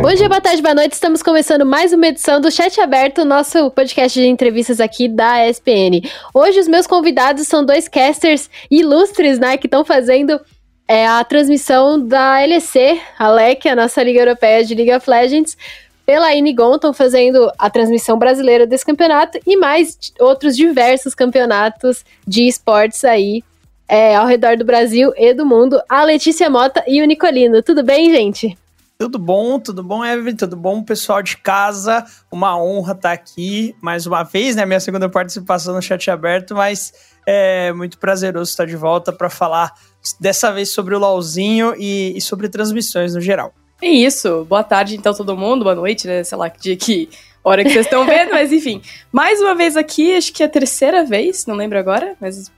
Bom dia, boa tarde, boa noite. Estamos começando mais uma edição do Chat Aberto, nosso podcast de entrevistas aqui da ESPN. Hoje os meus convidados são dois casters ilustres, né, que estão fazendo é, a transmissão da LEC, a LEC, a nossa Liga Europeia de League of Legends, pela Inigon, estão fazendo a transmissão brasileira desse campeonato e mais outros diversos campeonatos de esportes aí é, ao redor do Brasil e do mundo. A Letícia Mota e o Nicolino. Tudo bem, gente? Tudo bom, tudo bom, Evelyn? Tudo bom, pessoal de casa? Uma honra estar aqui mais uma vez, né? Minha segunda participação no chat aberto, mas é muito prazeroso estar de volta para falar dessa vez sobre o LOLzinho e, e sobre transmissões no geral. É isso. Boa tarde, então, todo mundo. Boa noite, né? Sei lá que dia que. Hora que vocês estão vendo, mas enfim. Mais uma vez aqui, acho que é a terceira vez, não lembro agora, mas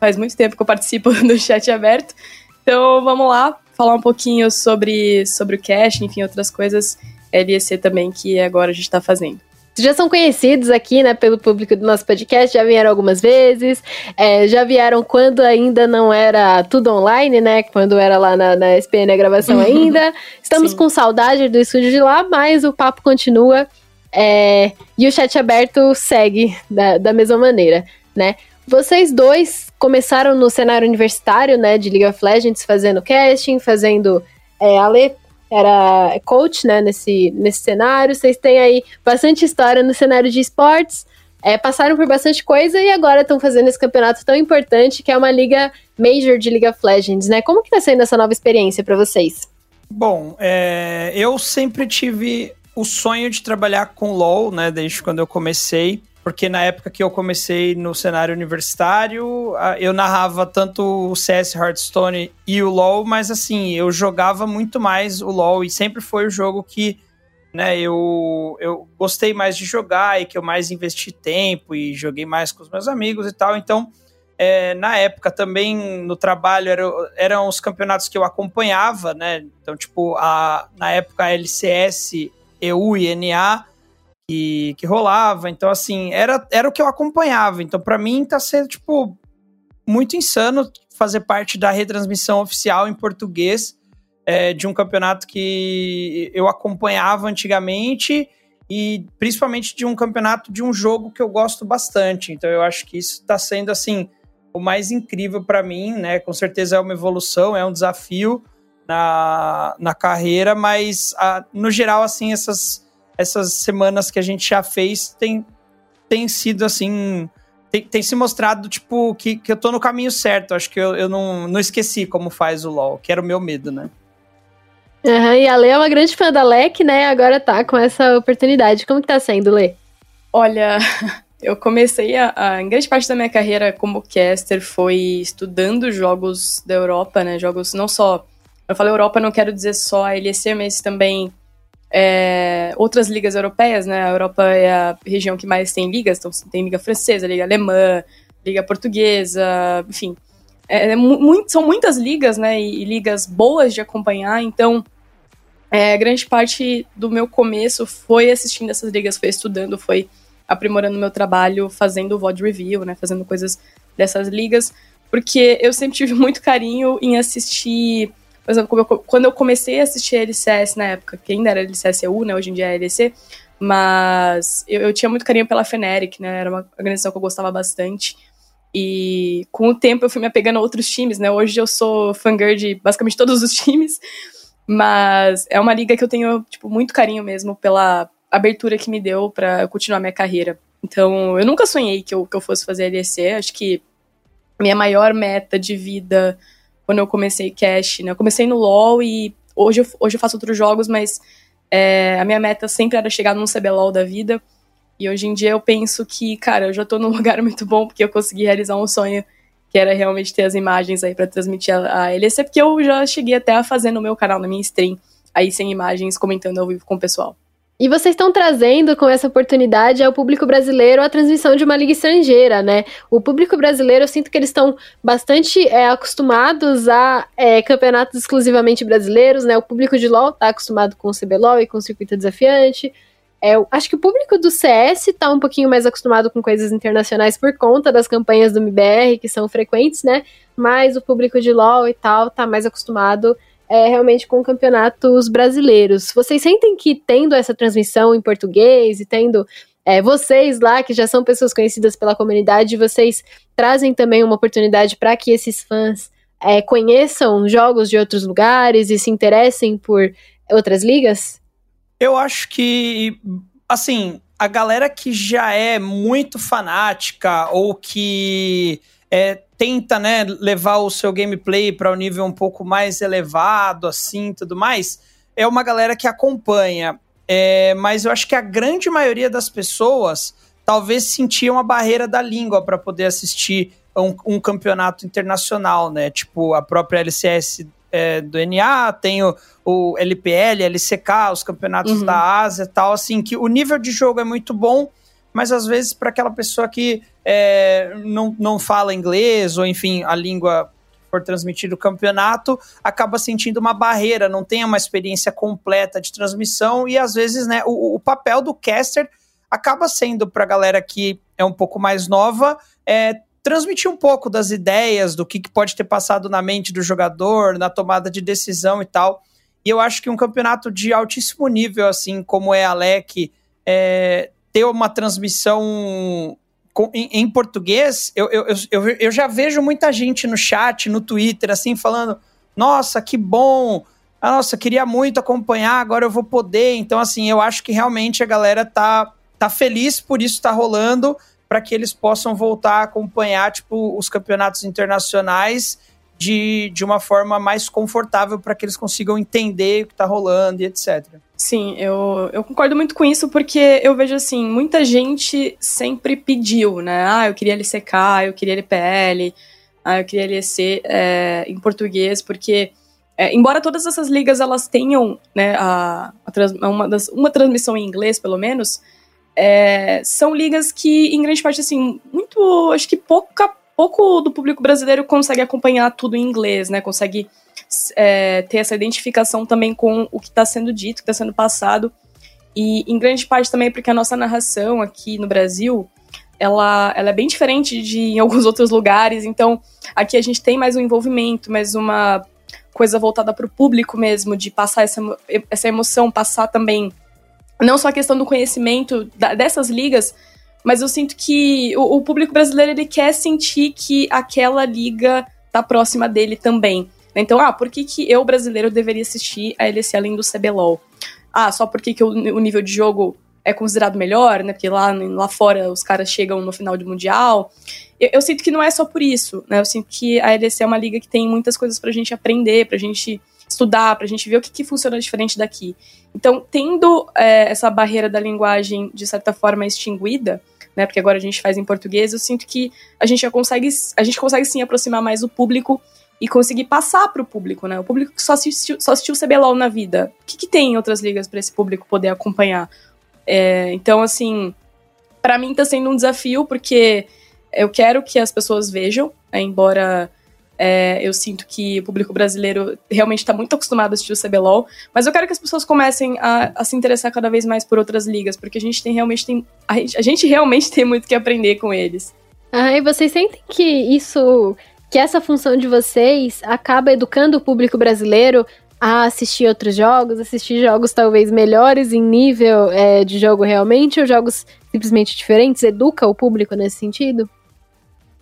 faz muito tempo que eu participo do chat aberto. Então vamos lá, falar um pouquinho sobre, sobre o cache, enfim, outras coisas LEC também que agora a gente está fazendo já são conhecidos aqui, né, pelo público do nosso podcast, já vieram algumas vezes, é, já vieram quando ainda não era tudo online, né, quando era lá na, na SPN a gravação ainda. Estamos Sim. com saudade do estúdio de lá, mas o papo continua é, e o chat aberto segue da, da mesma maneira, né. Vocês dois começaram no cenário universitário, né, de League of Legends, fazendo casting, fazendo é, Ale era coach, né, nesse, nesse cenário. Vocês têm aí bastante história no cenário de esportes, é, passaram por bastante coisa e agora estão fazendo esse campeonato tão importante que é uma liga major de League of Legends, né? Como que tá sendo essa nova experiência para vocês? Bom, é, eu sempre tive o sonho de trabalhar com LoL, né, desde quando eu comecei porque na época que eu comecei no cenário universitário, eu narrava tanto o CS Hearthstone e o LoL, mas assim, eu jogava muito mais o LoL e sempre foi o jogo que né, eu, eu gostei mais de jogar e que eu mais investi tempo e joguei mais com os meus amigos e tal. Então, é, na época também no trabalho eram, eram os campeonatos que eu acompanhava, né? Então, tipo, a, na época a LCS, EU e NA que, que rolava. Então, assim, era, era o que eu acompanhava. Então, para mim, tá sendo, tipo, muito insano fazer parte da retransmissão oficial em português é, de um campeonato que eu acompanhava antigamente e principalmente de um campeonato de um jogo que eu gosto bastante. Então, eu acho que isso está sendo, assim, o mais incrível para mim, né? Com certeza é uma evolução, é um desafio na, na carreira, mas a, no geral, assim, essas essas semanas que a gente já fez tem, tem sido assim. Tem, tem se mostrado, tipo, que, que eu tô no caminho certo. Acho que eu, eu não, não esqueci como faz o LoL, que era o meu medo, né? Uhum, e a Lê é uma grande fã da LEC, né? Agora tá com essa oportunidade. Como que tá sendo, Lê? Olha, eu comecei a, a, em grande parte da minha carreira como caster foi estudando jogos da Europa, né? Jogos não só. Eu falei Europa, não quero dizer só a LEC, mas também é, outras ligas europeias, né? A Europa é a região que mais tem ligas, então tem liga francesa, liga alemã, liga portuguesa, enfim. É, é muito, são muitas ligas, né? E, e, ligas boas de acompanhar, então é, grande parte do meu começo foi assistindo essas ligas, foi estudando, foi aprimorando meu trabalho, fazendo VOD review, né? Fazendo coisas dessas ligas, porque eu sempre tive muito carinho em assistir por exemplo, quando eu comecei a assistir a LCS na época, que ainda era LCS-EU, né? Hoje em dia é LEC, mas eu, eu, tinha muito carinho pela Feneric, né? Era uma organização que eu gostava bastante. E com o tempo eu fui me apegando a outros times, né? Hoje eu sou fangirl de basicamente todos os times, mas é uma liga que eu tenho, tipo, muito carinho mesmo pela abertura que me deu para continuar minha carreira. Então, eu nunca sonhei que eu, que eu fosse fazer LEC, acho que minha maior meta de vida quando eu comecei Cash, né? Eu comecei no LoL e hoje eu, hoje eu faço outros jogos, mas é, a minha meta sempre era chegar num CBLOL da vida. E hoje em dia eu penso que, cara, eu já tô num lugar muito bom porque eu consegui realizar um sonho que era realmente ter as imagens aí para transmitir a, a LEC, porque eu já cheguei até a fazer no meu canal, na minha stream, aí sem imagens, comentando ao vivo com o pessoal. E vocês estão trazendo com essa oportunidade ao público brasileiro a transmissão de uma liga estrangeira, né? O público brasileiro, eu sinto que eles estão bastante é, acostumados a é, campeonatos exclusivamente brasileiros, né? O público de LoL está acostumado com o CBLOL e com o circuito desafiante. É, acho que o público do CS está um pouquinho mais acostumado com coisas internacionais por conta das campanhas do MBR, que são frequentes, né? Mas o público de LoL e tal tá mais acostumado é, realmente com campeonatos brasileiros. Vocês sentem que tendo essa transmissão em português e tendo é, vocês lá, que já são pessoas conhecidas pela comunidade, vocês trazem também uma oportunidade para que esses fãs é, conheçam jogos de outros lugares e se interessem por outras ligas? Eu acho que, assim, a galera que já é muito fanática ou que é, tenta, né, levar o seu gameplay para um nível um pouco mais elevado, assim, tudo mais, é uma galera que acompanha. É, mas eu acho que a grande maioria das pessoas talvez sentia uma barreira da língua para poder assistir um, um, campeonato internacional, né? Tipo, a própria LCS é, do NA, tem o, o, LPL, LCK, os campeonatos uhum. da Ásia e tal, assim, que o nível de jogo é muito bom, mas às vezes para aquela pessoa que é, não, não fala inglês, ou enfim, a língua for transmitido o campeonato, acaba sentindo uma barreira, não tem uma experiência completa de transmissão, e às vezes, né, o, o papel do caster acaba sendo para a galera que é um pouco mais nova, é, transmitir um pouco das ideias, do que, que pode ter passado na mente do jogador, na tomada de decisão e tal. E eu acho que um campeonato de altíssimo nível, assim como é a LEC, é, ter uma transmissão com, em, em, português, eu, eu, eu, eu, já vejo muita gente no chat, no Twitter, assim, falando: nossa, que bom! Ah, nossa, queria muito acompanhar, agora eu vou poder. Então, assim, eu acho que realmente a galera tá, tá feliz por isso tá rolando, para que eles possam voltar a acompanhar, tipo, os campeonatos internacionais de, de uma forma mais confortável para que eles consigam entender o que está rolando e etc. Sim, eu, eu concordo muito com isso, porque eu vejo assim, muita gente sempre pediu, né? Ah, eu queria LCK, eu queria LPL, ah, eu queria LEC é, em português, porque é, embora todas essas ligas elas tenham né, a, a uma, das, uma transmissão em inglês, pelo menos, é, são ligas que, em grande parte, assim, muito. Acho que pouca pouco do público brasileiro consegue acompanhar tudo em inglês, né? Consegue é, ter essa identificação também com o que está sendo dito, que está sendo passado. E em grande parte também porque a nossa narração aqui no Brasil, ela, ela é bem diferente de em alguns outros lugares. Então, aqui a gente tem mais um envolvimento, mais uma coisa voltada para o público mesmo, de passar essa, essa emoção, passar também não só a questão do conhecimento da, dessas ligas, mas eu sinto que o, o, público brasileiro ele quer sentir que aquela liga tá próxima dele também. Então, ah, por que, que eu, brasileiro, deveria assistir a LEC além do CBLOL? Ah, só porque que o, o nível de jogo é considerado melhor, né? Porque lá, lá fora os caras chegam no final de Mundial. Eu, eu, sinto que não é só por isso, né? Eu sinto que a LEC é uma liga que tem muitas coisas pra gente aprender, pra gente estudar, pra gente ver o que, que funciona diferente daqui. Então, tendo é, essa barreira da linguagem, de certa forma, extinguida, né? Porque agora a gente faz em português, eu sinto que a gente já consegue, a gente consegue sim aproximar mais o público e conseguir passar para o público, né? O público que só assistiu, só assistiu CBLOL na vida. O que, que tem em outras ligas para esse público poder acompanhar? É, então, assim, para mim está sendo um desafio, porque eu quero que as pessoas vejam, né? embora é, eu sinto que o público brasileiro realmente está muito acostumado a assistir o CBLOL, mas eu quero que as pessoas comecem a, a, se interessar cada vez mais por outras ligas, porque a gente tem realmente tem, a, gente, a gente realmente tem muito que aprender com eles. Ah, e vocês sentem que isso, que essa função de vocês acaba educando o público brasileiro a assistir outros jogos, assistir jogos talvez melhores em nível é, de jogo realmente, ou jogos simplesmente diferentes? Educa o público nesse sentido?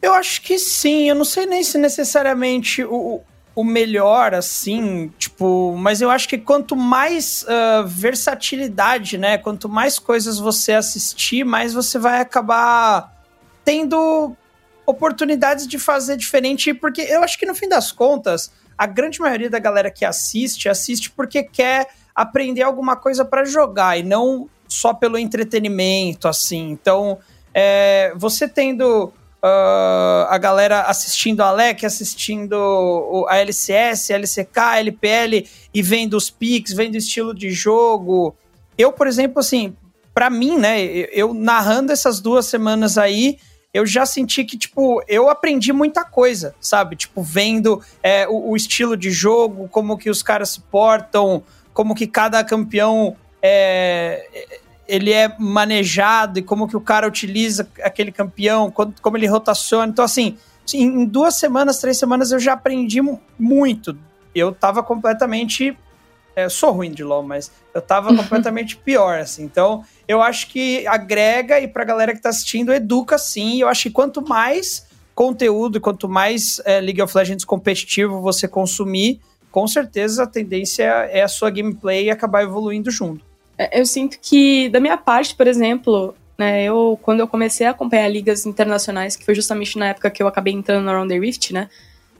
Eu acho que sim, eu não sei nem se necessariamente o, o melhor, assim, tipo, mas eu acho que quanto mais uh, versatilidade, né, quanto mais coisas você assistir, mais você vai acabar tendo oportunidades de fazer diferente, porque eu acho que no fim das contas, a grande maioria da galera que assiste, assiste porque quer aprender alguma coisa para jogar e não só pelo entretenimento, assim. Então, é, você tendo Uh, a galera assistindo a LEC, assistindo a LCS, LCK, LPL e vendo os pics, vendo o estilo de jogo. Eu, por exemplo, assim, para mim, né, eu narrando essas duas semanas aí, eu já senti que, tipo, eu aprendi muita coisa, sabe? Tipo, vendo é, o, o, estilo de jogo, como que os caras se portam, como que cada campeão é, ele é manejado e como que o cara utiliza aquele campeão, como ele rotaciona. Então, assim, em duas semanas, três semanas, eu já aprendi muito. eu tava completamente. É, sou ruim de LoL, mas eu tava completamente pior, assim. Então, eu acho que agrega e pra galera que tá assistindo, educa sim. Eu acho que quanto mais conteúdo, quanto mais é, League of Legends competitivo você consumir, com certeza a tendência é a sua gameplay acabar evoluindo junto. É, eu sinto que, da minha parte, por exemplo, né, eu, quando eu comecei a acompanhar ligas internacionais, que foi justamente na época que eu acabei entrando no Round the Rift, né,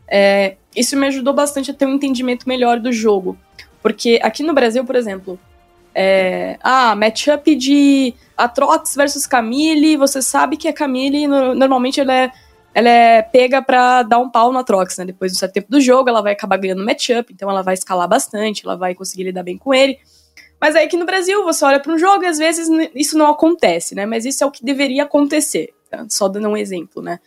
é, isso me ajudou bastante a ter um entendimento melhor do jogo. Porque aqui no Brasil, por exemplo, é, ah, matchup de Atrox versus Camille, você sabe que a Camille, no, normalmente ela é ela é pega para dar um pau na Trox, né? Depois do certo tempo do jogo, ela vai acabar ganhando matchup, então ela vai escalar bastante, ela vai conseguir lidar bem com ele. Mas aí aqui no Brasil, você olha para um jogo e às vezes isso não acontece, né? Mas isso é o que deveria acontecer. Tá? Só dando um exemplo, né?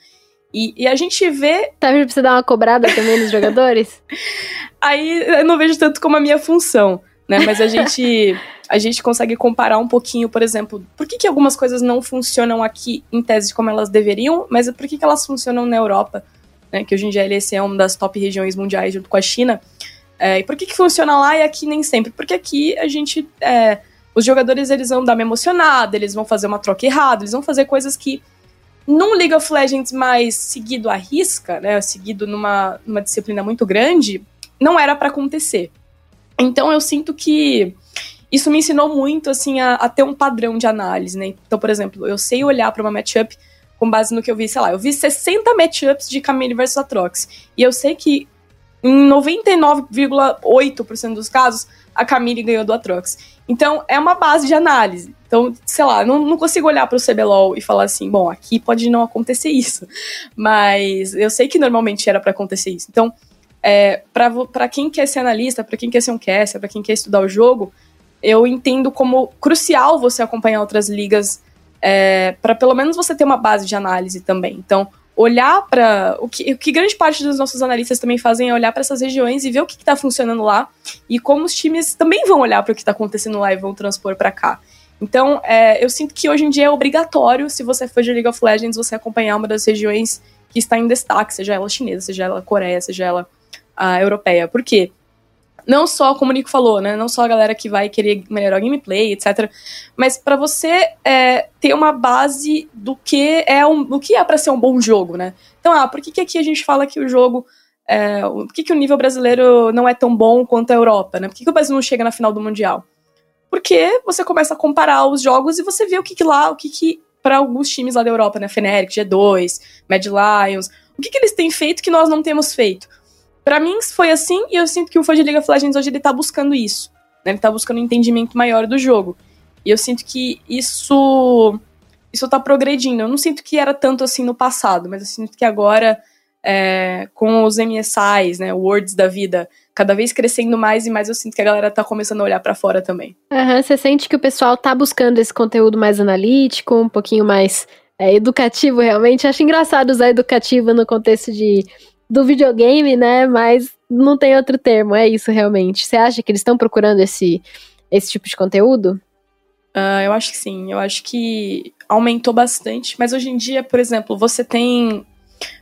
E, e, a gente vê. Tá, pra você dar uma cobrada também nos jogadores? Aí eu não vejo tanto como a minha função, né? Mas a gente. a gente consegue comparar um pouquinho, por exemplo, por que, que algumas coisas não funcionam aqui em tese como elas deveriam, mas por que, que elas funcionam na Europa, né, que hoje em dia a LEC é uma das top regiões mundiais junto com a China. É, e por que, que funciona lá e aqui nem sempre? Porque aqui a gente. É, os jogadores eles vão dar uma emocionada, eles vão fazer uma troca errada, eles vão fazer coisas que num League of Legends mais seguido à risca, né, seguido numa, numa disciplina muito grande, não era para acontecer. Então eu sinto que isso me ensinou muito, assim, a, a, ter um padrão de análise, né? Então, por exemplo, eu sei olhar para uma matchup com base no que eu vi, sei lá, eu vi 60 matchups de Camille versus Atrox. E eu sei que em 99,8% dos casos, a Camille ganhou do Atrox. Então, é uma base de análise. Então, sei lá, não, não consigo olhar para o CBLOL e falar assim, bom, aqui pode não acontecer isso. Mas eu sei que normalmente era para acontecer isso. Então, é, para quem quer ser analista, para quem quer ser um caster, para quem quer estudar o jogo, eu entendo como crucial você acompanhar outras ligas é, para pelo menos você ter uma base de análise também. Então, olhar para o que, o que grande parte dos nossos analistas também fazem é olhar para essas regiões e ver o que está funcionando lá e como os times também vão olhar para o que está acontecendo lá e vão transpor para cá. Então, é, eu sinto que hoje em dia é obrigatório, se você for de League of Legends, você acompanhar uma das regiões que está em destaque, seja ela chinesa, seja ela coreia, seja ela a europeia. Por quê? Não só, como o Nico falou, né? Não só a galera que vai querer melhorar o gameplay, etc. Mas para você é, ter uma base do que é um, do que é para ser um bom jogo, né? Então, ah, por que, que aqui a gente fala que o jogo. É, por que, que o nível brasileiro não é tão bom quanto a Europa, né? Por que, que o Brasil não chega na final do Mundial? Porque você começa a comparar os jogos e você vê o que, que lá, o que, que para alguns times lá da Europa, né? Fnatic, G2, Mad Lions, o que, que eles têm feito que nós não temos feito? Para mim foi assim e eu sinto que o fã de League of Legends hoje ele tá buscando isso. Né? Ele tá buscando um entendimento maior do jogo. E eu sinto que isso isso tá progredindo. Eu não sinto que era tanto assim no passado, mas eu sinto que agora é, com os MSIs, né, words da vida, cada vez crescendo mais e mais, eu sinto que a galera tá começando a olhar para fora também. Uhum, você sente que o pessoal tá buscando esse conteúdo mais analítico, um pouquinho mais é, educativo realmente. Acho engraçado usar educativo no contexto de do videogame, né? Mas não tem outro termo, é isso realmente. Você acha que eles estão procurando esse, esse tipo de conteúdo? Uh, eu acho que sim, eu acho que aumentou bastante, mas hoje em dia, por exemplo, você tem.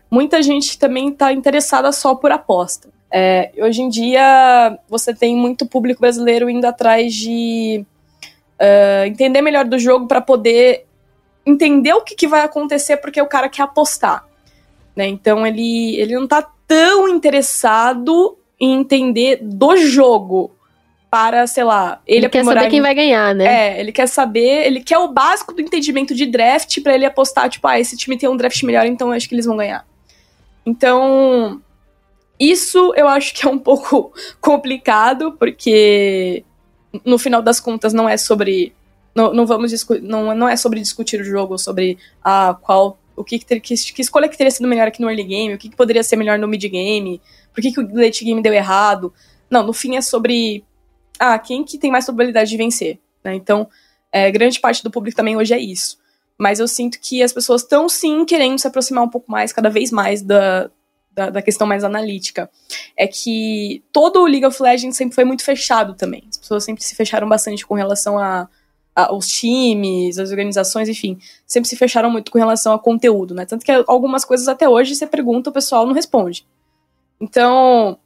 Muita gente também está interessada só por aposta. É, hoje em dia, você tem muito público brasileiro indo atrás de uh, entender melhor do jogo para poder entender o que, que vai acontecer, porque o cara quer apostar. Né? Então ele, ele não tá tão interessado em entender do jogo para, sei lá, ele, ele quer saber em... quem vai ganhar, né? É, ele quer saber, ele quer o básico do entendimento de draft para ele apostar, tipo, ah, esse time tem um draft melhor, então eu acho que eles vão ganhar. Então, isso eu acho que é um pouco complicado, porque no final das contas não é sobre não, não vamos não, não é sobre discutir o jogo, sobre ah, qual o que, que, que, escolha que teria sido melhor aqui no early game, o que, que poderia ser melhor no mid game, por que, que o late game deu errado. Não, no fim é sobre ah, quem que tem mais probabilidade de vencer. Né? Então, é, grande parte do público também hoje é isso. Mas eu sinto que as pessoas estão sim querendo se aproximar um pouco mais, cada vez mais, da, da, da, questão mais analítica. É que todo o League of Legends sempre foi muito fechado também. As pessoas sempre se fecharam bastante com relação a os times, as organizações, enfim, sempre se fecharam muito com relação a conteúdo, né? Tanto que algumas coisas até hoje você pergunta, o pessoal não responde. Então,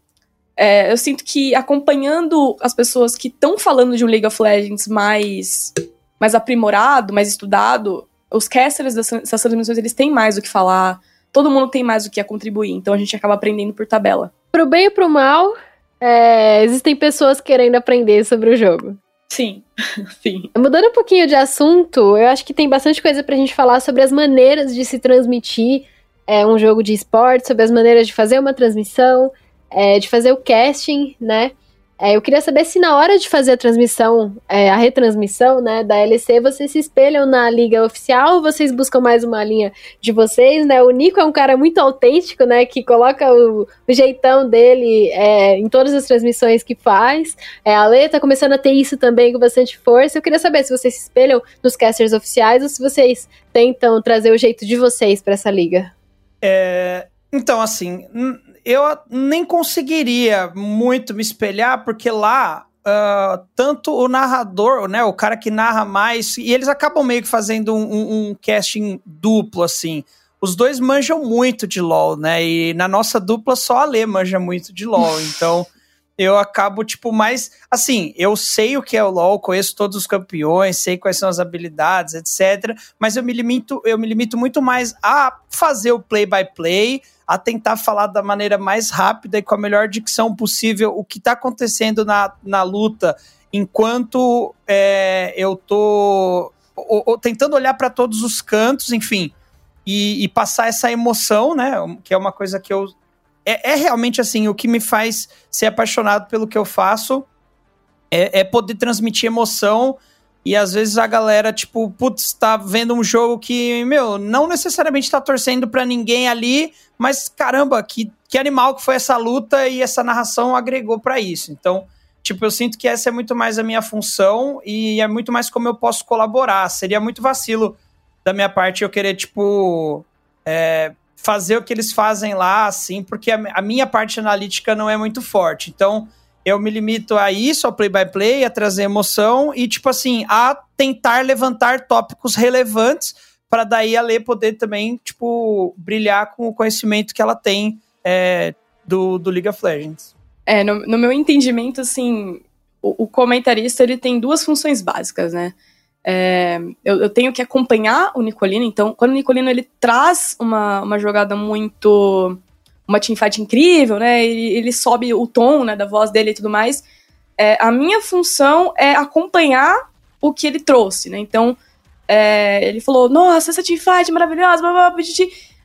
É, eu sinto que acompanhando as pessoas que estão falando de um League of Legends mais, mais aprimorado, mais estudado, os casters dessas transmissões eles têm mais o que falar, todo mundo tem mais o que a contribuir, então a gente acaba aprendendo por tabela. Pro bem e pro mal, é, existem pessoas querendo aprender sobre o jogo. Sim, sim. Mudando um pouquinho de assunto, eu acho que tem bastante coisa pra gente falar sobre as maneiras de se transmitir é, um jogo de esporte, sobre as maneiras de fazer uma transmissão, é, de fazer o casting, né? É, eu queria saber se na hora de fazer a transmissão, é, a retransmissão, né, da LC, vocês se espelham na liga oficial ou vocês buscam mais uma linha de vocês, né? O Nico é um cara muito autêntico, né, que coloca o, o jeitão dele é, em todas as transmissões que faz. É, a Lê tá começando a ter isso também com bastante força. Eu queria saber se vocês se espelham nos casters oficiais ou se vocês tentam trazer o jeito de vocês para essa liga. É, então, assim, eu nem conseguiria muito me espelhar, porque lá Uh, tanto o narrador, né, o cara que narra mais, e eles acabam meio que fazendo um, um, um, casting duplo, assim. Os dois manjam muito de LoL, né, e na nossa dupla só a Lê manja muito de LoL, então eu acabo, tipo, mais, assim, eu sei o que é o LoL, conheço todos os campeões, sei quais são as habilidades, etc, mas eu me limito, eu me limito muito mais a fazer o play-by-play, -play, a tentar falar da maneira mais rápida e com a melhor dicção possível o que está acontecendo na, na luta, enquanto é, eu tô tentando olhar para todos os cantos, enfim, e, e, passar essa emoção, né? Que é uma coisa que eu. É, é, realmente assim, o que me faz ser apaixonado pelo que eu faço é, é poder transmitir emoção e às vezes a galera, tipo, putz, tá vendo um jogo que, meu, não necessariamente tá torcendo para ninguém ali, mas caramba, que, que animal que foi essa luta e essa narração agregou para isso. Então, tipo, eu sinto que essa é muito mais a minha função e é muito mais como eu posso colaborar. Seria muito vacilo da minha parte eu querer, tipo, é, fazer o que eles fazem lá, assim, porque a, a minha parte analítica não é muito forte. Então eu me limito a isso, ao play-by-play, -play, a trazer emoção e, tipo assim, a tentar levantar tópicos relevantes para daí a Lê poder também, tipo, brilhar com o conhecimento que ela tem é, do, do League of Legends. É, no, no meu entendimento, assim, o, o, comentarista, ele tem duas funções básicas, né? É, eu, eu, tenho que acompanhar o Nicolino, então, quando o Nicolino, ele traz uma, uma jogada muito uma teamfight incrível, né? Ele, ele, sobe o tom né, da voz dele e tudo mais. É, a minha função é acompanhar o que ele trouxe, né? Então, é, ele falou, nossa, essa teamfight maravilhosa, blá, blá, blá,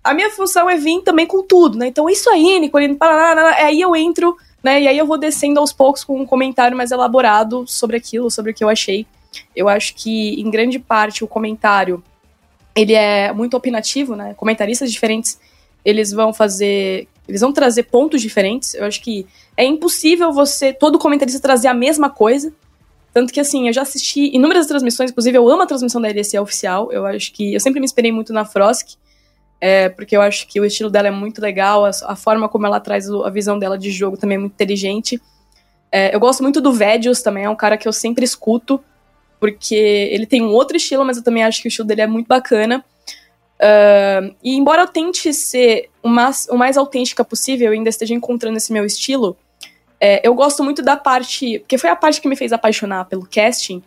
a minha função é vir também com tudo, né? Então, isso aí, Nicolino, aí eu entro, né? E aí eu vou descendo aos poucos com um comentário mais elaborado sobre aquilo, sobre o que eu achei. Eu acho que, em grande parte, o comentário, ele é muito opinativo, né? Comentaristas diferentes eles vão fazer. Eles vão trazer pontos diferentes. Eu acho que é impossível você, todo comentarista, trazer a mesma coisa. Tanto que, assim, eu já assisti inúmeras transmissões, inclusive eu amo a transmissão da LSE oficial. Eu acho que. Eu sempre me esperei muito na Frosk, é, porque eu acho que o estilo dela é muito legal, a, a, forma como ela traz a visão dela de jogo também é muito inteligente. É, eu gosto muito do Vedius também, é um cara que eu sempre escuto, porque ele tem um outro estilo, mas eu também acho que o estilo dele é muito bacana. Uh, e embora eu tente ser o mais, o mais autêntica possível, eu ainda esteja encontrando esse meu estilo, é, eu gosto muito da parte. Porque foi a parte que me fez apaixonar pelo casting,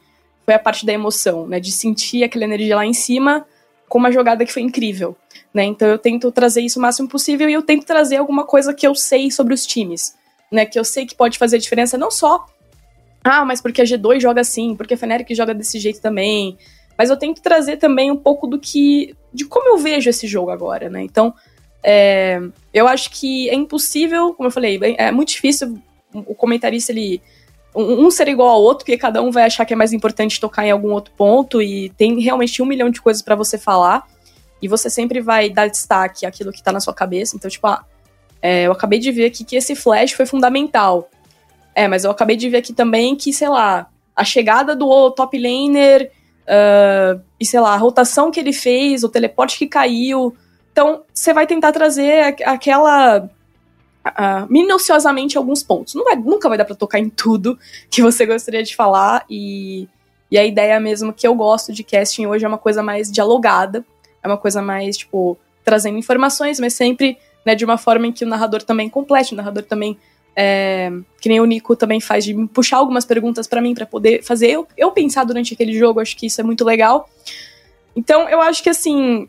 foi a parte da emoção, né? De sentir aquela energia lá em cima com uma jogada que foi incrível. Né? Então eu tento trazer isso o máximo possível e eu tento trazer alguma coisa que eu sei sobre os times. Né? Que eu sei que pode fazer diferença não só. Ah, mas porque a G2 joga assim, porque a Fnatic joga desse jeito também mas eu tento trazer também um pouco do que. de como eu vejo esse jogo agora, né? Então, é, eu acho que é impossível, como eu falei, é muito difícil o comentarista ele. Um ser igual ao outro, porque cada um vai achar que é mais importante tocar em algum outro ponto, e tem realmente um milhão de coisas para você falar, e você sempre vai dar destaque àquilo que tá na sua cabeça. Então, tipo, ah, é, eu acabei de ver aqui que esse flash foi fundamental. É, mas eu acabei de ver aqui também que, sei lá, a chegada do top laner Uh, e sei lá, a rotação que ele fez, o teleporte que caiu. Então, você vai tentar trazer aquela. Uh, minuciosamente alguns pontos. Vai, nunca vai dar pra tocar em tudo que você gostaria de falar. E, e a ideia mesmo que eu gosto de casting hoje é uma coisa mais dialogada. É uma coisa mais, tipo, trazendo informações, mas sempre né, de uma forma em que o narrador também complete, o narrador também É, que nem o Nico também faz, de puxar algumas perguntas para mim para poder fazer eu, eu pensar durante aquele jogo. Acho que isso é muito legal. Então, eu acho que assim,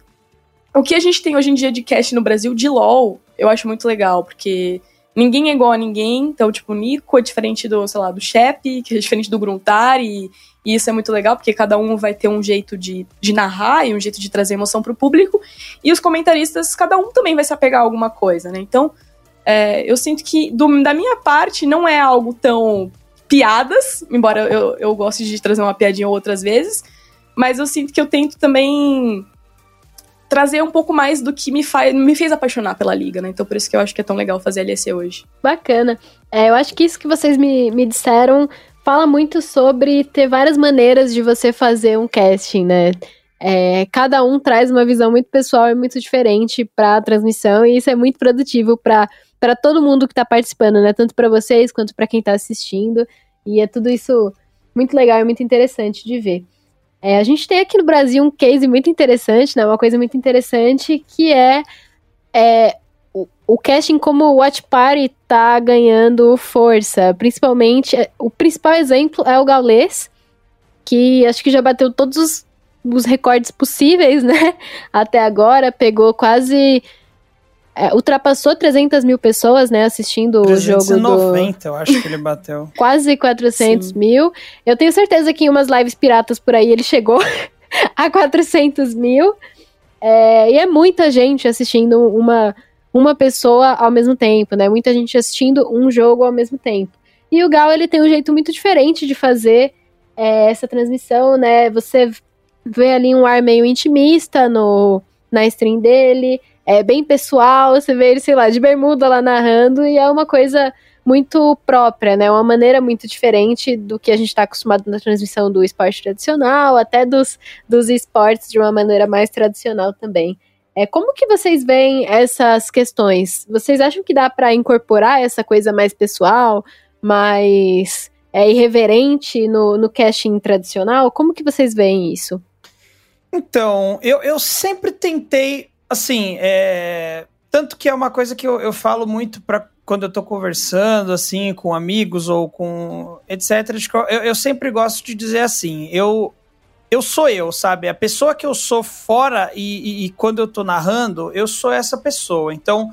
o que a gente tem hoje em dia de cast no Brasil de LoL, eu acho muito legal, porque ninguém é igual a ninguém. Então, tipo, o Nico é diferente do, sei lá, do Shep, que é diferente do Gruntar, e, e, isso é muito legal, porque cada um vai ter um jeito de, de narrar e um jeito de trazer emoção pro público. E os comentaristas, cada um também vai se apegar a alguma coisa, né? Então, é, eu sinto que, do, da minha parte, não é algo tão piadas, embora eu, eu goste de trazer uma piadinha outras vezes, mas eu sinto que eu tento também trazer um pouco mais do que me, faz, me fez apaixonar pela liga, né? Então por isso que eu acho que é tão legal fazer a LEC hoje. Bacana. É, eu acho que isso que vocês me, me disseram fala muito sobre ter várias maneiras de você fazer um casting, né? É, cada um traz uma visão muito pessoal e muito diferente para a transmissão, e isso é muito produtivo para para todo mundo que está participando, né? Tanto para vocês quanto para quem está assistindo. E é tudo isso muito legal e muito interessante de ver. É, a gente tem aqui no Brasil um case muito interessante, né? Uma coisa muito interessante que é, é o, o casting como o Watch Party tá ganhando força. Principalmente, é, o principal exemplo é o Gaules, que acho que já bateu todos os, os recordes possíveis, né? Até agora, pegou quase é, ultrapassou 300 mil pessoas, né, assistindo 390, o jogo do... 390, eu acho que ele bateu. Quase 400 Sim. mil. Eu tenho certeza que em umas lives piratas por aí ele chegou a 400 mil. É, e é muita gente assistindo uma, uma pessoa ao mesmo tempo, né? Muita gente assistindo um jogo ao mesmo tempo. E o Gal, ele tem um jeito muito diferente de fazer é, essa transmissão, né? Você vê ali um ar meio intimista no, na stream dele, é bem pessoal, você vê ele, sei lá, de bermuda lá narrando, e é uma coisa muito própria, né? Uma maneira muito diferente do que a gente está acostumado na transmissão do esporte tradicional, até dos, dos esportes de uma maneira mais tradicional também. É, como que vocês veem essas questões? Vocês acham que dá para incorporar essa coisa mais pessoal, mais é, irreverente no, no casting tradicional? Como que vocês veem isso? Então, eu, eu sempre tentei Assim, é... tanto que é uma coisa que eu, eu falo muito para quando eu tô conversando, assim, com amigos ou com etc. Eu, eu sempre gosto de dizer assim, eu eu sou eu, sabe? A pessoa que eu sou fora e, e, e, quando eu tô narrando, eu sou essa pessoa. Então,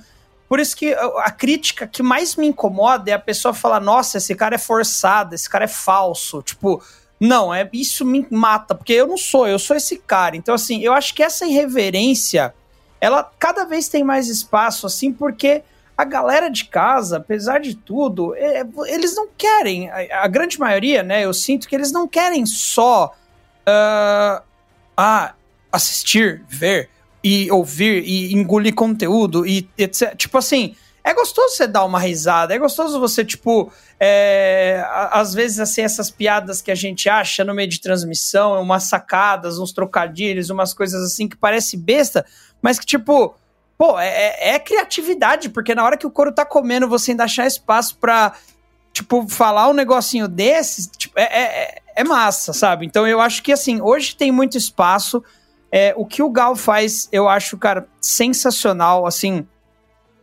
por isso que a crítica que mais me incomoda é a pessoa falar: nossa, esse cara é forçado, esse cara é falso. Tipo, não, é isso me mata, porque eu não sou, eu sou esse cara. Então, assim, eu acho que essa irreverência ela cada vez tem mais espaço, assim, porque a galera de casa, apesar de tudo, é, eles não querem, a, a, grande maioria, né? Eu sinto que eles não querem só uh, assistir, ver e ouvir e engolir conteúdo e etc. Tipo assim, é gostoso você dar uma risada, é gostoso você, tipo, é, às vezes, assim, essas piadas que a gente acha no meio de transmissão, umas sacadas, uns trocadilhos, umas coisas assim que parece besta, mas que, tipo, pô, é, é, é criatividade, porque na hora que o couro tá comendo, você ainda achar espaço pra, tipo, falar um negocinho desse, tipo, é, é, é massa, sabe? Então eu acho que, assim, hoje tem muito espaço. É, o que o Gal faz, eu acho, cara, sensacional, assim.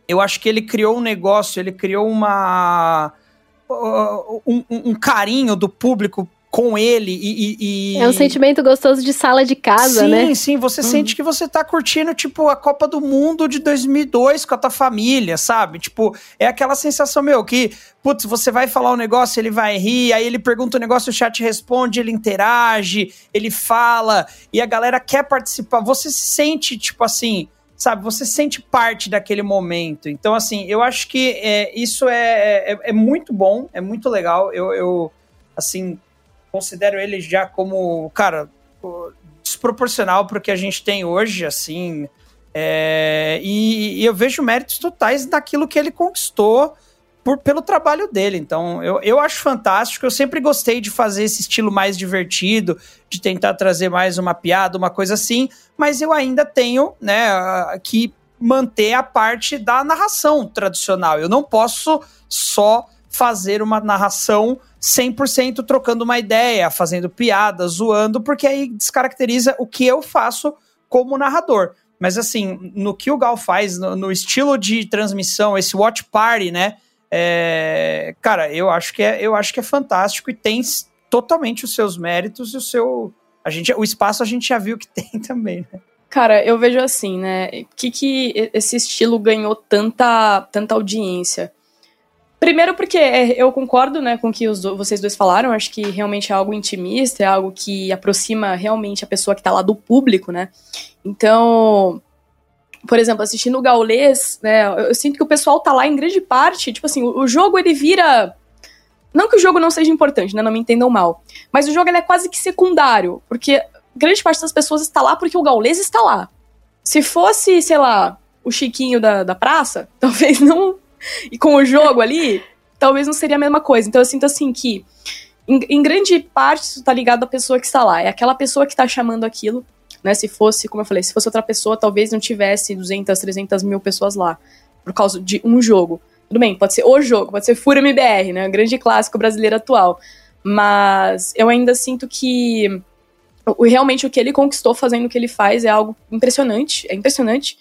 Eu acho que ele criou um negócio, ele criou uma. Um, um, carinho do público com ele e, e, É um sentimento gostoso de sala de casa, sim, né? Sim, sim, você uhum. sente que você tá curtindo, tipo, a Copa do Mundo de 2002 com a tua família, sabe? Tipo, é aquela sensação, meu, que, putz, você vai falar um negócio, ele vai rir, aí ele pergunta um negócio, o chat responde, ele interage, ele fala, e a galera quer participar. Você se sente, tipo assim, sabe, você sente parte daquele momento. Então, assim, eu acho que é, isso é, é, é, muito bom, é muito legal. Eu, eu assim, considero ele já como, cara, desproporcional para o que a gente tem hoje, assim. É, e, e, eu vejo méritos totais naquilo que ele conquistou por, pelo trabalho dele. Então, eu, eu acho fantástico. Eu sempre gostei de fazer esse estilo mais divertido, de tentar trazer mais uma piada, uma coisa assim, mas eu ainda tenho, né, que manter a parte da narração tradicional. Eu não posso só fazer uma narração 100% trocando uma ideia, fazendo piada, zoando, porque aí descaracteriza o que eu faço como narrador. Mas assim, no que o Gal faz, no, no estilo de transmissão, esse watch party, né? É, cara, eu acho que é, eu acho que é fantástico e tem totalmente os seus méritos e o seu a gente, o espaço a gente já viu que tem também, né? Cara, eu vejo assim, né? O que, que esse estilo ganhou tanta, tanta audiência? Primeiro porque é, eu concordo né, com o que os, vocês dois falaram, acho que realmente é algo intimista, é algo que aproxima realmente a pessoa que está lá do público, né? Então, por exemplo, assistindo o Gaulês, né, eu, sinto que o pessoal tá lá em grande parte, tipo assim, o, o, jogo ele vira... Não que o jogo não seja importante, né, não me entendam mal, mas o jogo ele é quase que secundário, porque grande parte das pessoas está lá porque o Gaulês está lá. Se fosse, sei lá, o Chiquinho da, da praça, talvez não e com o jogo ali, talvez não seria a mesma coisa. Então eu sinto assim que, em, em, grande parte, isso tá ligado à pessoa que está lá. É aquela pessoa que está chamando aquilo, né? Se fosse, como eu falei, se fosse outra pessoa, talvez não tivesse 200, 300 mil pessoas lá, por causa de um jogo. Tudo bem, pode ser o jogo, pode ser Fura MBR, né? Um grande clássico brasileiro atual. Mas eu ainda sinto que realmente o que ele conquistou fazendo o que ele faz é algo impressionante, é impressionante.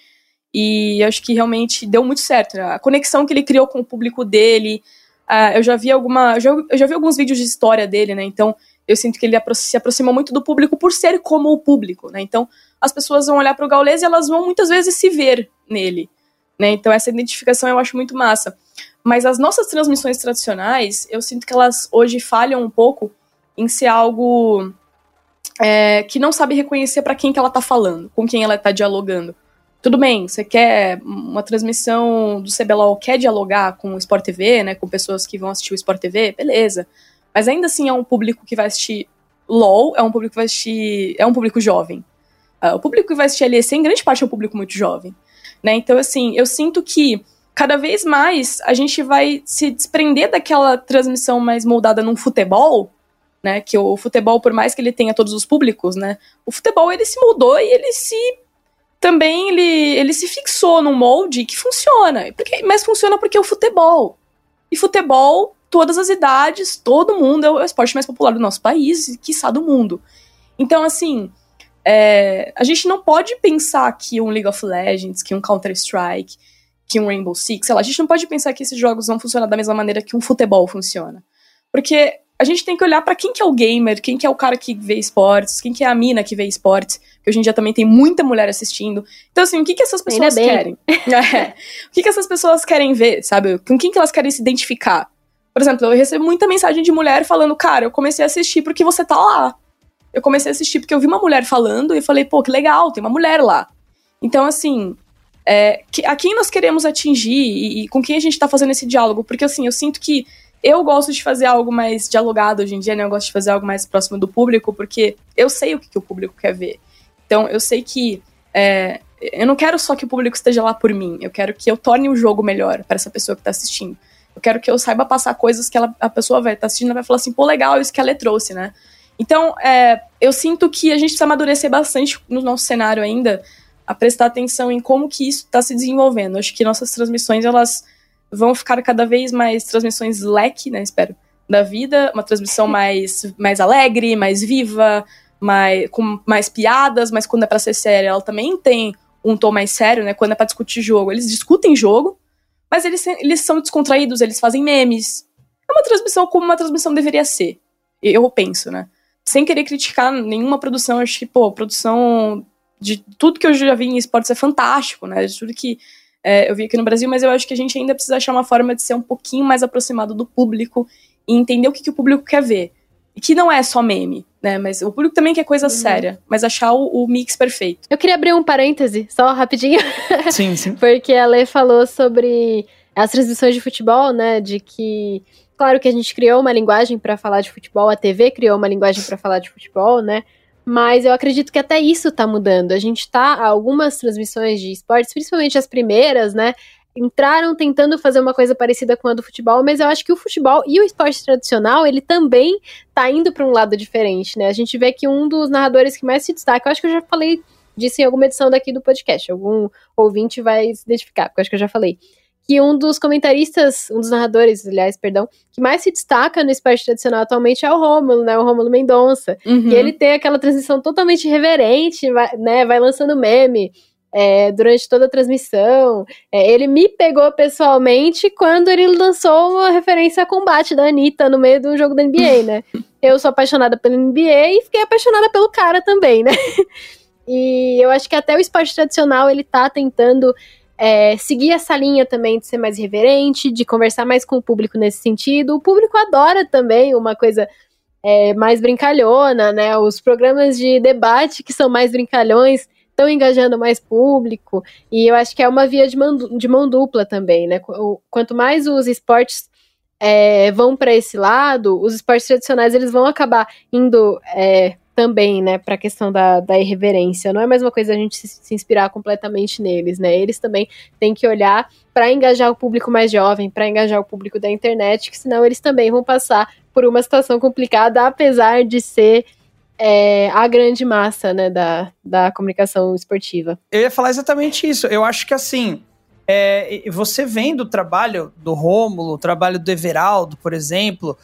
E acho que realmente deu muito certo. Né? A conexão que ele criou com o público dele. Uh, eu já vi alguma. Eu já, eu já vi alguns vídeos de história dele, né? Então eu sinto que ele se aproxima muito do público por ser como o público, né? Então as pessoas vão olhar para o Gaules e elas vão muitas vezes se ver nele, né? Então essa identificação eu acho muito massa. Mas as nossas transmissões tradicionais, eu sinto que elas hoje falham um pouco em ser algo é, que não sabe reconhecer para quem que ela tá falando, com quem ela tá dialogando. Tudo bem, você quer uma transmissão do CBLOL, quer dialogar com o Sport TV, né, com pessoas que vão assistir o Sport TV, beleza. Mas ainda assim é um público que vai assistir LOL, é um público que vai assistir. É um público jovem. Uh, o público que vai assistir LEC, em grande parte, é um público muito jovem. Né? Então, assim, eu sinto que cada vez mais a gente vai se desprender daquela transmissão mais moldada num futebol, né? Que o futebol, por mais que ele tenha todos os públicos, né? O futebol ele se moldou e ele se também ele, ele se fixou num molde que funciona. Porque, mas funciona porque é o futebol. E futebol, todas as idades, todo mundo, é o esporte mais popular do nosso país e, quiçá, do mundo. Então, assim, é, a gente não pode pensar que um League of Legends, que um Counter-Strike, que um Rainbow Six, sei lá, a gente não pode pensar que esses jogos vão funcionar da mesma maneira que um futebol funciona. Porque a gente tem que olhar para quem que é o gamer, quem que é o cara que vê esportes, quem que é a mina que vê esportes, que hoje em dia também tem muita mulher assistindo. Então, assim, o que que essas pessoas querem? É, o que que essas pessoas querem ver, sabe? Com quem que elas querem se identificar? Por exemplo, eu recebo muita mensagem de mulher falando, cara, eu comecei a assistir porque você tá lá. Eu comecei a assistir porque eu vi uma mulher falando e falei, pô, que legal, tem uma mulher lá. Então, assim, é, a quem nós queremos atingir e, e com quem a gente tá fazendo esse diálogo? Porque, assim, eu sinto que eu gosto de fazer algo mais dialogado hoje em dia, né? Eu gosto de fazer algo mais próximo do público, porque eu sei o que, que o público quer ver. Então, eu sei que é, eu não quero só que o público esteja lá por mim, eu quero que eu torne o jogo melhor para essa pessoa que está assistindo. Eu quero que eu saiba passar coisas que ela, a pessoa vai estar tá assistindo vai falar assim, pô, legal isso que ela trouxe, né? Então, é, eu sinto que a gente precisa amadurecer bastante no nosso cenário ainda, a prestar atenção em como que isso está se desenvolvendo. Acho que nossas transmissões, elas vão ficar cada vez mais transmissões leque, né, espero, da vida, uma transmissão mais, mais alegre, mais viva, mais, com mais piadas, mas quando é pra ser séria, ela também tem um tom mais sério, né, quando é pra discutir jogo, eles discutem jogo, mas eles, eles são descontraídos, eles fazem memes. É uma transmissão como uma transmissão deveria ser, eu penso, né. Sem querer criticar nenhuma produção, acho que, pô, produção de tudo que eu já vi em esportes é fantástico, né, de tudo que é, eu vi aqui no Brasil, mas eu acho que a gente ainda precisa achar uma forma de ser um pouquinho mais aproximado do público e entender o que, que o público quer ver. Que não é só meme, né? Mas o público também quer coisa uhum. séria, mas achar o, o, mix perfeito. Eu queria abrir um parêntese, só rapidinho. Sim, sim. Porque a Lê falou sobre as transmissões de futebol, né? De que. Claro que a gente criou uma linguagem para falar de futebol, a TV criou uma linguagem para falar de futebol, né? Mas eu acredito que até isso tá mudando. A gente tá, algumas transmissões de esportes, principalmente as primeiras, né? Entraram tentando fazer uma coisa parecida com a do futebol, mas eu acho que o futebol e o esporte tradicional, ele também tá indo para um lado diferente, né? A gente vê que um dos narradores que mais se destaca, eu acho que eu já falei disso em alguma edição daqui do podcast, algum ouvinte vai se identificar, porque eu acho que eu já falei que um dos comentaristas, um dos narradores, aliás, perdão, que mais se destaca no esporte tradicional atualmente é o Rômulo, né? O Rômulo Mendonça. Uhum. E ele tem aquela transição totalmente reverente, vai, né? Vai lançando meme. É, durante toda a transmissão. É, ele me pegou pessoalmente quando ele lançou uma referência a combate da Anitta no meio de um jogo da NBA, né? Eu sou apaixonada pela NBA e fiquei apaixonada pelo cara também, né? E eu acho que até o esporte tradicional ele tá tentando é, seguir essa linha também de ser mais reverente, de conversar mais com o público nesse sentido. O público adora também uma coisa é, mais brincalhona, né? Os programas de debate que são mais brincalhões estão engajando mais público, e eu acho que é uma via de mão, de mão dupla também, né? Quanto mais os esportes é, vão para esse lado, os esportes tradicionais eles vão acabar indo é, também, né, para a questão da, da irreverência. Não é mais uma coisa a gente se, se inspirar completamente neles, né? Eles também têm que olhar para engajar o público mais jovem, para engajar o público da internet, que senão eles também vão passar por uma situação complicada, apesar de ser é, a grande massa né, da, da comunicação esportiva. Eu ia falar exatamente isso. Eu acho que assim. É, você vendo o trabalho do Rômulo, o trabalho do Everaldo, por exemplo,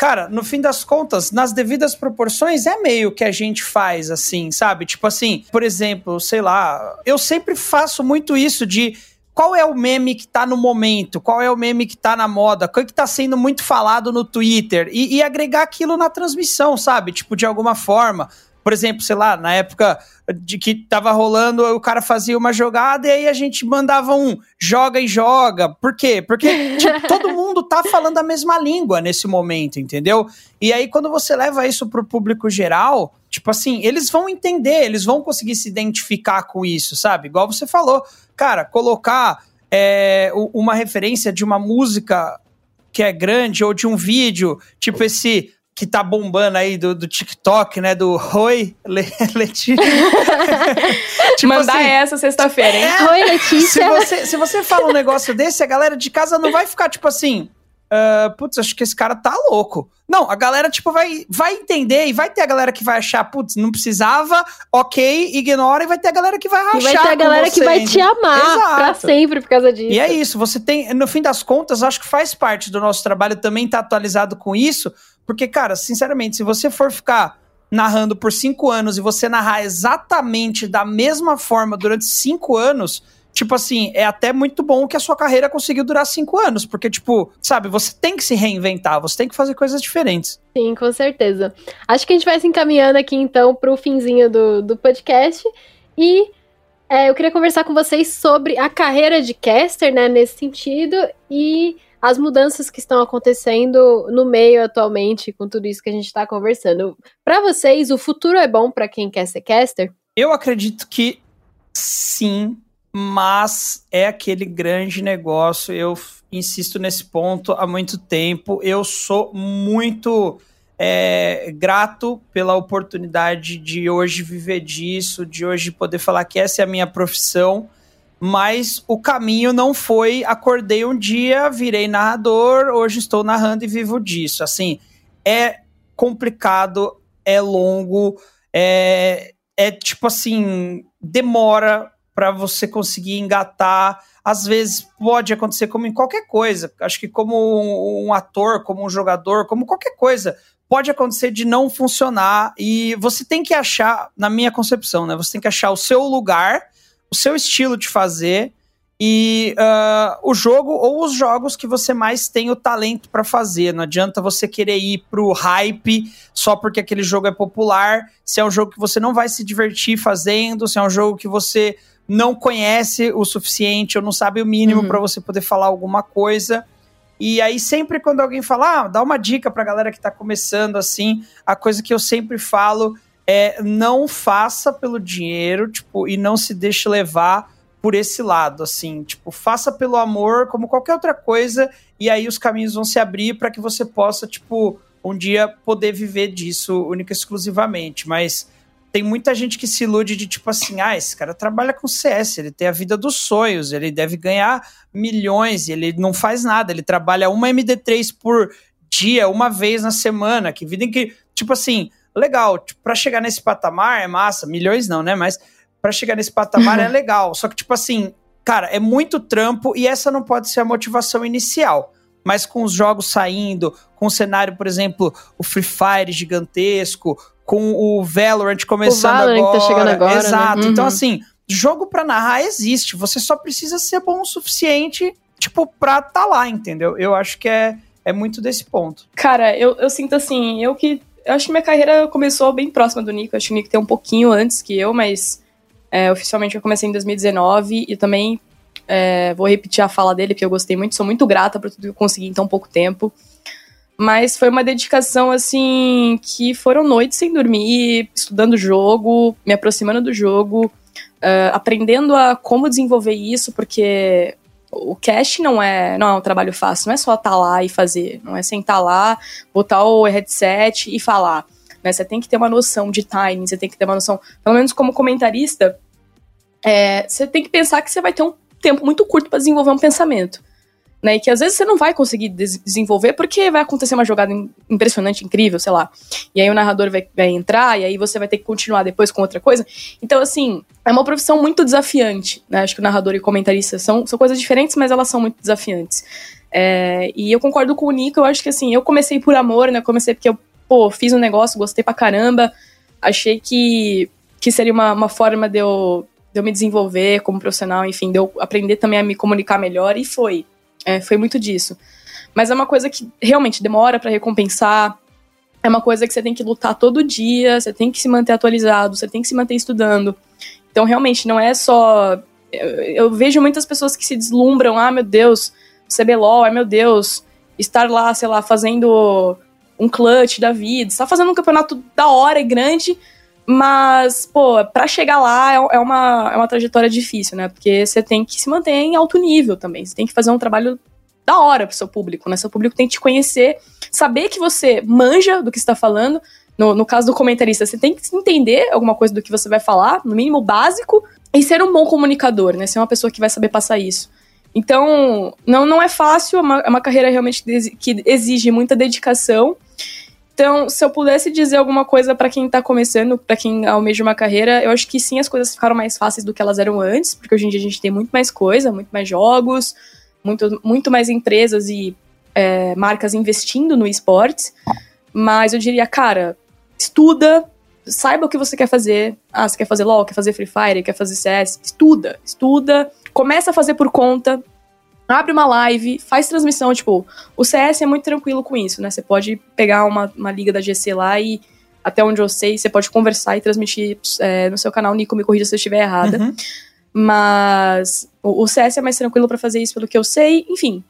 cara, no fim das contas, nas devidas proporções, é meio que a gente faz, assim, sabe? Tipo assim, por exemplo, sei lá, eu sempre faço muito isso de qual é o meme que tá no momento, qual é o meme que tá na moda, é que tá sendo muito falado no Twitter e, e agregar aquilo na transmissão, sabe? Tipo, de alguma forma. Por exemplo, sei lá, na época de que tava rolando, o cara fazia uma jogada e aí a gente mandava um joga e joga. Por quê? Porque tipo, todo mundo tá falando a mesma língua nesse momento, entendeu? E aí quando você leva isso pro público geral, tipo assim, eles vão entender, eles vão conseguir se identificar com isso, sabe? Igual você falou, cara, colocar é, uma referência de uma música que é grande ou de um vídeo, tipo esse que tá bombando aí do, do TikTok, né? Do Oi, Le, Letícia. tipo Mandar assim, essa sexta-feira, hein? É, Oi, Letícia. Se você, se você fala um negócio desse, a galera de casa não vai ficar tipo assim. Uh, putz, acho que esse cara tá louco. Não, a galera, tipo, vai, vai entender e vai ter a galera que vai achar, putz, não precisava, ok, ignora, e vai ter a galera que vai rachar. E vai ter a galera você, que vai te amar Exato. pra sempre por causa disso. E é isso, você tem, no fim das contas, acho que faz parte do nosso trabalho também estar tá atualizado com isso, porque, cara, sinceramente, se você for ficar narrando por cinco anos e você narrar exatamente da mesma forma durante cinco anos, tipo assim, é até muito bom que a sua carreira conseguiu durar cinco anos, porque, tipo, sabe, você tem que se reinventar, você tem que fazer coisas diferentes. Sim, com certeza. Acho que a gente vai se encaminhando aqui, então, pro finzinho do, do podcast. E é, eu queria conversar com vocês sobre a carreira de caster, né, nesse sentido, e as mudanças que estão acontecendo no meio atualmente com tudo isso que a gente está conversando. Para vocês, o futuro é bom para quem quer ser caster? Eu acredito que sim, mas é aquele grande negócio. Eu insisto nesse ponto há muito tempo. Eu sou muito é, grato pela oportunidade de hoje viver disso, de hoje poder falar que essa é a minha profissão mas o caminho não foi acordei um dia, virei narrador, hoje estou narrando e vivo disso. Assim, é complicado, é longo, é, é tipo assim, demora para você conseguir engatar. Às vezes pode acontecer como em qualquer coisa. Acho que como um, ator, como um jogador, como qualquer coisa, pode acontecer de não funcionar e você tem que achar, na minha concepção, né? Você tem que achar o seu lugar o seu estilo de fazer e uh, o jogo ou os jogos que você mais tem o talento para fazer. Não adianta você querer ir pro hype só porque aquele jogo é popular, se é um jogo que você não vai se divertir fazendo, se é um jogo que você não conhece o suficiente ou não sabe o mínimo uhum. para você poder falar alguma coisa. E aí, sempre quando alguém fala, ah, dá uma dica pra galera que tá começando assim, a coisa que eu sempre falo é não faça pelo dinheiro, tipo, e não se deixe levar por esse lado, assim, tipo, faça pelo amor, como qualquer outra coisa, e aí os caminhos vão se abrir para que você possa, tipo, um dia poder viver disso única e exclusivamente, mas tem muita gente que se ilude de tipo assim, ah, esse cara trabalha com CS, ele tem a vida dos sonhos, ele deve ganhar milhões, ele não faz nada, ele trabalha uma MD3 por dia, uma vez na semana, que vida em que, tipo assim, legal. Tipo, para chegar nesse patamar é massa, milhões não, né? Mas para chegar nesse patamar é legal. Só que, tipo assim, cara, é muito trampo e essa não pode ser a motivação inicial. Mas com os jogos saindo, com o cenário, por exemplo, o Free Fire gigantesco, com o Valorant começando o Valorant agora. Tá chegando agora. Né? Exato. Né? Então, assim, jogo para narrar existe, você só precisa ser bom o suficiente, tipo, pra tá lá, entendeu? Eu acho que é, é muito desse ponto. Cara, eu, eu sinto assim, eu que. Eu acho que minha carreira começou bem próxima do Nico. acho que o Nico tem um pouquinho antes que eu, mas é, oficialmente eu comecei em 2019 e também é, vou repetir a fala dele, porque eu gostei muito, sou muito grata por tudo que eu consegui em tão pouco tempo. Mas foi uma dedicação, assim, que foram noites sem dormir, estudando o jogo, me aproximando do jogo, uh, aprendendo a como desenvolver isso, porque o cast não é, não é um trabalho fácil, não é só estar tá lá e fazer, não é sentar lá, botar o headset e falar. Né? Você tem que ter uma noção de timing, você tem que ter uma noção, pelo menos como comentarista, é, você tem que pensar que você vai ter um tempo muito curto para desenvolver um pensamento né? E que às vezes você não vai conseguir des desenvolver porque vai acontecer uma jogada impressionante, incrível, sei lá. E aí o narrador vai, vai entrar e aí você vai ter que continuar depois com outra coisa. Então, assim, é uma profissão muito desafiante, né? Acho que o narrador e comentarista são, são coisas diferentes, mas elas são muito desafiantes. É, e eu concordo com o Nico, eu acho que assim, eu comecei por amor, né? Comecei porque eu, pô, fiz um negócio, gostei pra caramba, achei que, que seria uma, uma forma de eu, de eu me desenvolver como profissional, enfim, de eu aprender também a me comunicar melhor, e foi. É, foi muito disso. Mas é uma coisa que realmente demora para recompensar. É uma coisa que você tem que lutar todo dia, você tem que se manter atualizado, você tem que se manter estudando. Então, realmente, não é só. Eu, vejo muitas pessoas que se deslumbram, ah, meu Deus, CBLOL, ai meu Deus, estar lá, sei lá, fazendo um clutch da vida, está fazendo um campeonato da hora e grande, mas, pô, pra chegar lá é, é, uma, é uma trajetória difícil, né? Porque você tem que se manter em alto nível também. Você tem que fazer um trabalho da hora pro seu público, né? Seu público tem que te conhecer, saber que você manja do que está falando. No, no caso do comentarista, você tem que entender alguma coisa do que você vai falar, no mínimo básico, e ser um bom comunicador, né? Ser uma pessoa que vai saber passar isso. Então, não, não é fácil, é uma, é uma carreira realmente que exige muita dedicação então, se eu pudesse dizer alguma coisa para quem tá começando, para quem almeja uma carreira, eu acho que sim, as coisas ficaram mais fáceis do que elas eram antes, porque hoje em dia a gente tem muito mais coisa, muito mais jogos, muito, muito mais empresas e é, marcas investindo no esportes. Mas eu diria, cara, estuda, saiba o que você quer fazer. Ah, você quer fazer LOL, quer fazer Free Fire, quer fazer CS? Estuda, estuda, começa a fazer por conta, abre uma live, faz transmissão, tipo, o CS é muito tranquilo com isso, né? Você pode pegar uma, uma liga da GC lá e, até onde eu sei, você pode conversar e transmitir é, no seu canal, Nico, me corrija se eu estiver errada. Uhum. Mas o, o, CS é mais tranquilo para fazer isso, pelo que eu sei. Enfim,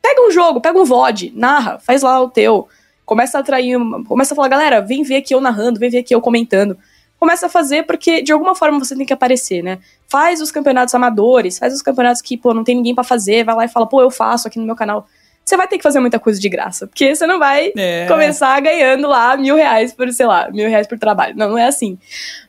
pega um jogo, pega um VOD, narra, faz lá o teu. Começa a atrair, começa a falar, galera, vem ver aqui eu narrando, vem ver aqui eu comentando começa a fazer porque de alguma forma você tem que aparecer, né? Faz os campeonatos amadores, faz os campeonatos que, pô, não tem ninguém para fazer, vai lá e fala, pô, eu faço aqui no meu canal. Você vai ter que fazer muita coisa de graça, porque você não vai é. começar ganhando lá mil reais por, sei lá, mil reais por trabalho. Não, não é assim.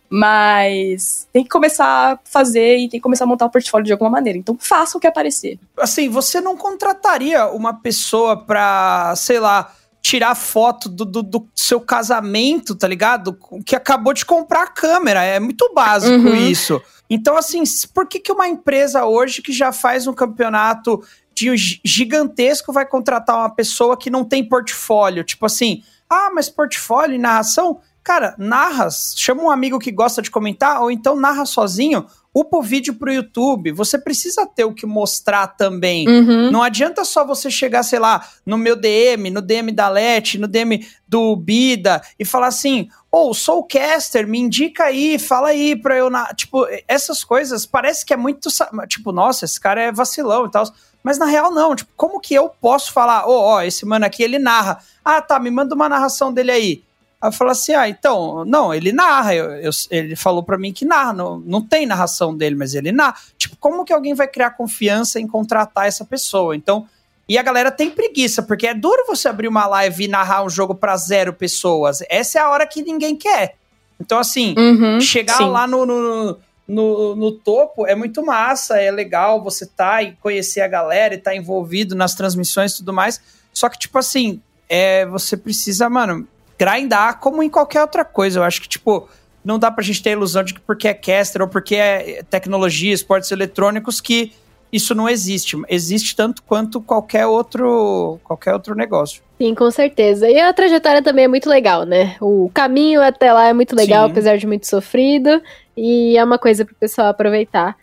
Mas tem que começar a fazer e tem que começar a montar o portfólio de alguma maneira. Então faça o que aparecer. Assim, você não contrataria uma pessoa pra, sei lá, tirar foto do, do, do, seu casamento, tá ligado? Que acabou de comprar a câmera. É muito básico uhum. isso. Então, assim, por que, que uma empresa hoje que já faz um campeonato de gigantesco vai contratar uma pessoa que não tem portfólio? Tipo assim, ah, mas portfólio e narração? Cara, narra, chama um amigo que gosta de comentar, ou então narra sozinho, upa o vídeo pro YouTube. Você precisa ter o que mostrar também. Uhum. Não adianta só você chegar, sei lá, no meu DM, no DM da Leti, no DM do Bida e falar assim: ou oh, sou caster, me indica aí, fala aí pra eu. Na... Tipo, essas coisas parece que é muito. Tipo, nossa, esse cara é vacilão e tal. Mas na real, não. Tipo, como que eu posso falar, ó, oh, ó, oh, esse mano aqui ele narra. Ah, tá, me manda uma narração dele aí. Aí eu falo assim: ah, então, não, ele narra. Eu, eu, ele falou para mim que narra. Não, não tem narração dele, mas ele narra. Tipo, como que alguém vai criar confiança em contratar essa pessoa? Então. E a galera tem preguiça, porque é duro você abrir uma live e narrar um jogo para zero pessoas. Essa é a hora que ninguém quer. Então, assim, uhum, chegar sim. lá no, no, no, no, topo é muito massa, é legal você tá e conhecer a galera e tá envolvido nas transmissões e tudo mais. Só que, tipo assim, é, você precisa, mano, grindar como em qualquer outra coisa. Eu acho que, tipo, não dá pra gente ter a ilusão de que porque é caster ou porque é tecnologia, esportes eletrônicos, que isso não existe. Existe tanto quanto qualquer outro, qualquer outro negócio. Sim, com certeza. E a trajetória também é muito legal, né? O caminho até lá é muito legal, Sim. apesar de muito sofrido. E é uma coisa para o pessoal aproveitar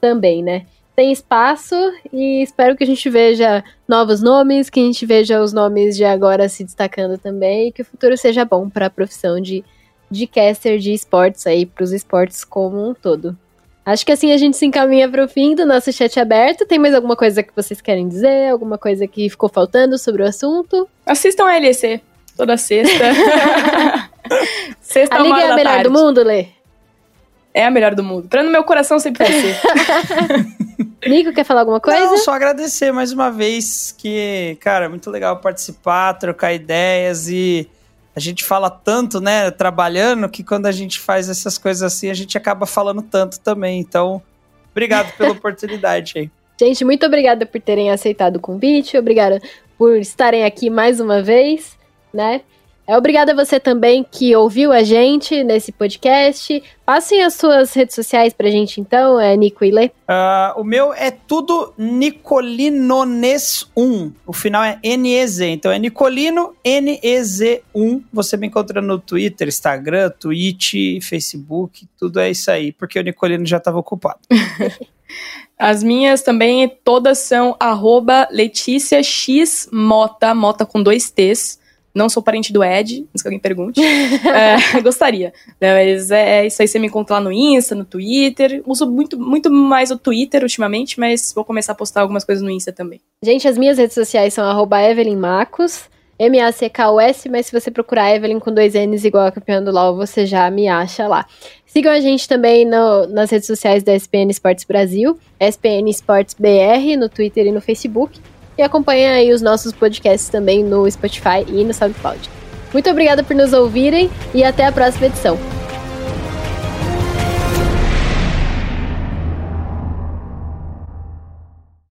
também, né? Tem espaço e espero que a gente veja novos nomes, que a gente veja os nomes de agora se destacando também e que o futuro seja bom para a profissão de, de caster de esportes aí, para os esportes como um todo. Acho que assim a gente se encaminha para o fim do nosso chat aberto. Tem mais alguma coisa que vocês querem dizer? Alguma coisa que ficou faltando sobre o assunto? Assistam a LEC toda sexta. sexta a Liga é a melhor tarde. do mundo, Lê? É a melhor do mundo. Pra no meu coração sempre vai ser. Nico, quer falar alguma coisa? Não, só agradecer mais uma vez que, cara, é muito legal participar, trocar ideias e a gente fala tanto, né, trabalhando, que quando a gente faz essas coisas assim, a gente acaba falando tanto também. Então, obrigado pela oportunidade aí. Gente, muito obrigada por terem aceitado o convite, obrigada por estarem aqui mais uma vez, né? É, obrigada a você também que ouviu a gente nesse podcast. Passem as suas redes sociais pra gente, então, é Nico e Lê. Uh, o meu é tudo Nicolinones1. O final é NEZ. Então é Nicolino NEZ1. Você me encontra no Twitter, Instagram, Twitch, Facebook. Tudo é isso aí, porque o Nicolino já estava ocupado. As minhas também, todas são arroba Letícia X Mota, Mota com dois T's. Não sou parente do Ed, se alguém pergunte. é, gostaria. Mas é, é, isso aí, você me encontra lá no Insta, no Twitter. Uso muito, muito mais o Twitter ultimamente, mas vou começar a postar algumas coisas no Insta também. Gente, as minhas redes sociais são arroba Evelyn Macos, M-A-C-K-U-S, mas se você procurar Evelyn com dois N's igual a campeã do LOL, você já me acha lá. Sigam a gente também no, nas redes sociais da SPN Esportes Brasil, SPN Esportes BR, no Twitter e no Facebook. E acompanha aí os nossos podcasts também no Spotify e no SoundCloud. Muito obrigada por nos ouvirem e até a próxima edição.